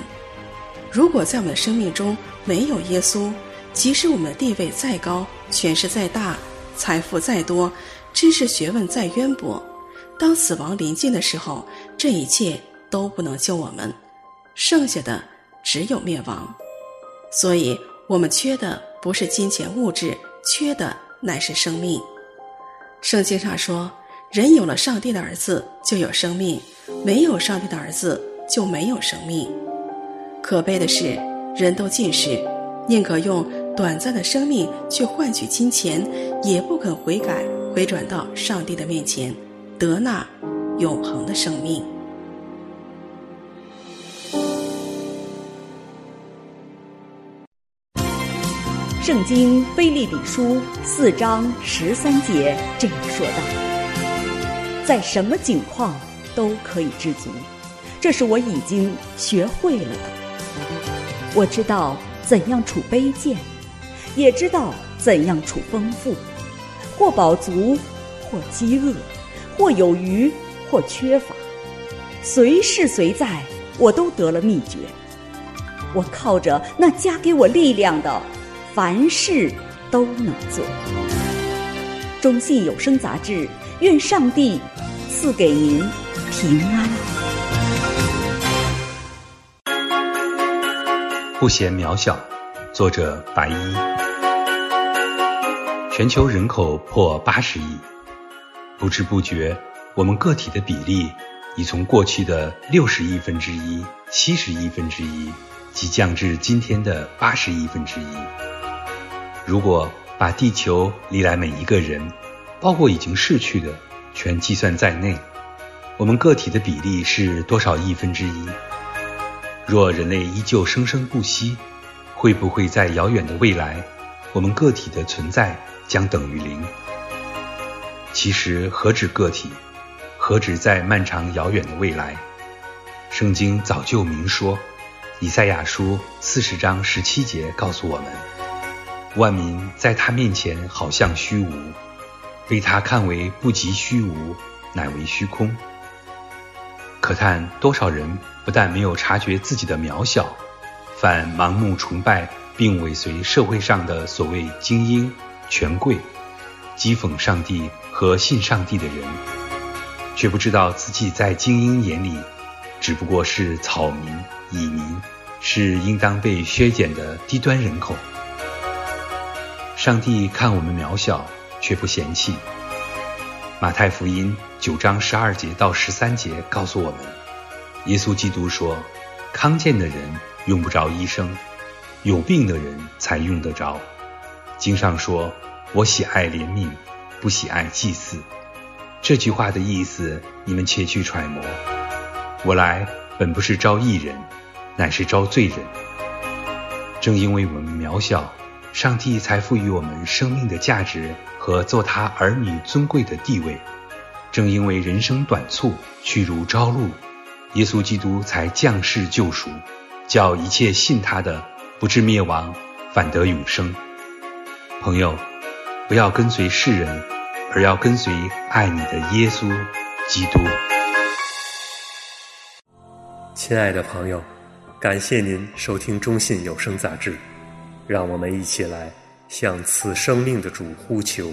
如果在我们的生命中没有耶稣，即使我们的地位再高，权势再大，财富再多，知识学问再渊博，当死亡临近的时候，这一切都不能救我们，剩下的只有灭亡。所以，我们缺的不是金钱物质，缺的。乃是生命。圣经上说：“人有了上帝的儿子，就有生命；没有上帝的儿子，就没有生命。”可悲的是，人都近视，宁可用短暂的生命去换取金钱，也不肯悔改，回转到上帝的面前，得那永恒的生命。圣经腓立比书四章十三节这样说道：“在什么境况都可以知足，这是我已经学会了的。我知道怎样处卑贱，也知道怎样处丰富，或饱足，或饥饿，或有余，或缺乏，随事随在，我都得了秘诀。我靠着那加给我力量的。”凡事都能做。中信有声杂志，愿上帝赐给您平安。不嫌渺小，作者白衣。全球人口破八十亿，不知不觉，我们个体的比例已从过去的六十亿分之一、七十亿分之一，即降至今天的八十亿分之一。如果把地球历来每一个人，包括已经逝去的，全计算在内，我们个体的比例是多少亿分之一？若人类依旧生生不息，会不会在遥远的未来，我们个体的存在将等于零？其实何止个体，何止在漫长遥远的未来？圣经早就明说，以赛亚书四十章十七节告诉我们。万民在他面前好像虚无，被他看为不及虚无，乃为虚空。可叹多少人不但没有察觉自己的渺小，反盲目崇拜并尾随社会上的所谓精英、权贵，讥讽上帝和信上帝的人，却不知道自己在精英眼里只不过是草民、蚁民，是应当被削减的低端人口。上帝看我们渺小，却不嫌弃。马太福音九章十二节到十三节告诉我们，耶稣基督说：“康健的人用不着医生，有病的人才用得着。”经上说：“我喜爱怜悯，不喜爱祭祀。”这句话的意思，你们且去揣摩。我来本不是招义人，乃是招罪人。正因为我们渺小。上帝才赋予我们生命的价值和做他儿女尊贵的地位，正因为人生短促，去如朝露，耶稣基督才降世救赎，叫一切信他的不至灭亡，反得永生。朋友，不要跟随世人，而要跟随爱你的耶稣基督。亲爱的朋友，感谢您收听中信有声杂志，让我们一起来向赐生命的主呼求。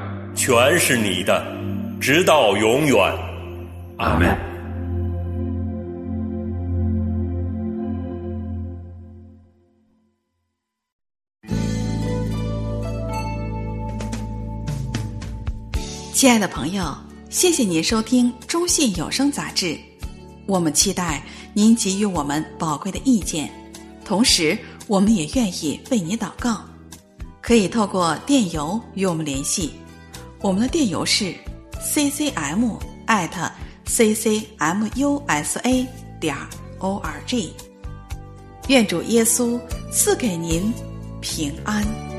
全是你的，直到永远。阿门。亲爱的朋友，谢谢您收听中信有声杂志。我们期待您给予我们宝贵的意见，同时我们也愿意为您祷告。可以透过电邮与我们联系。我们的电邮是 ccm at ccmusa 点 org。愿主耶稣赐给您平安。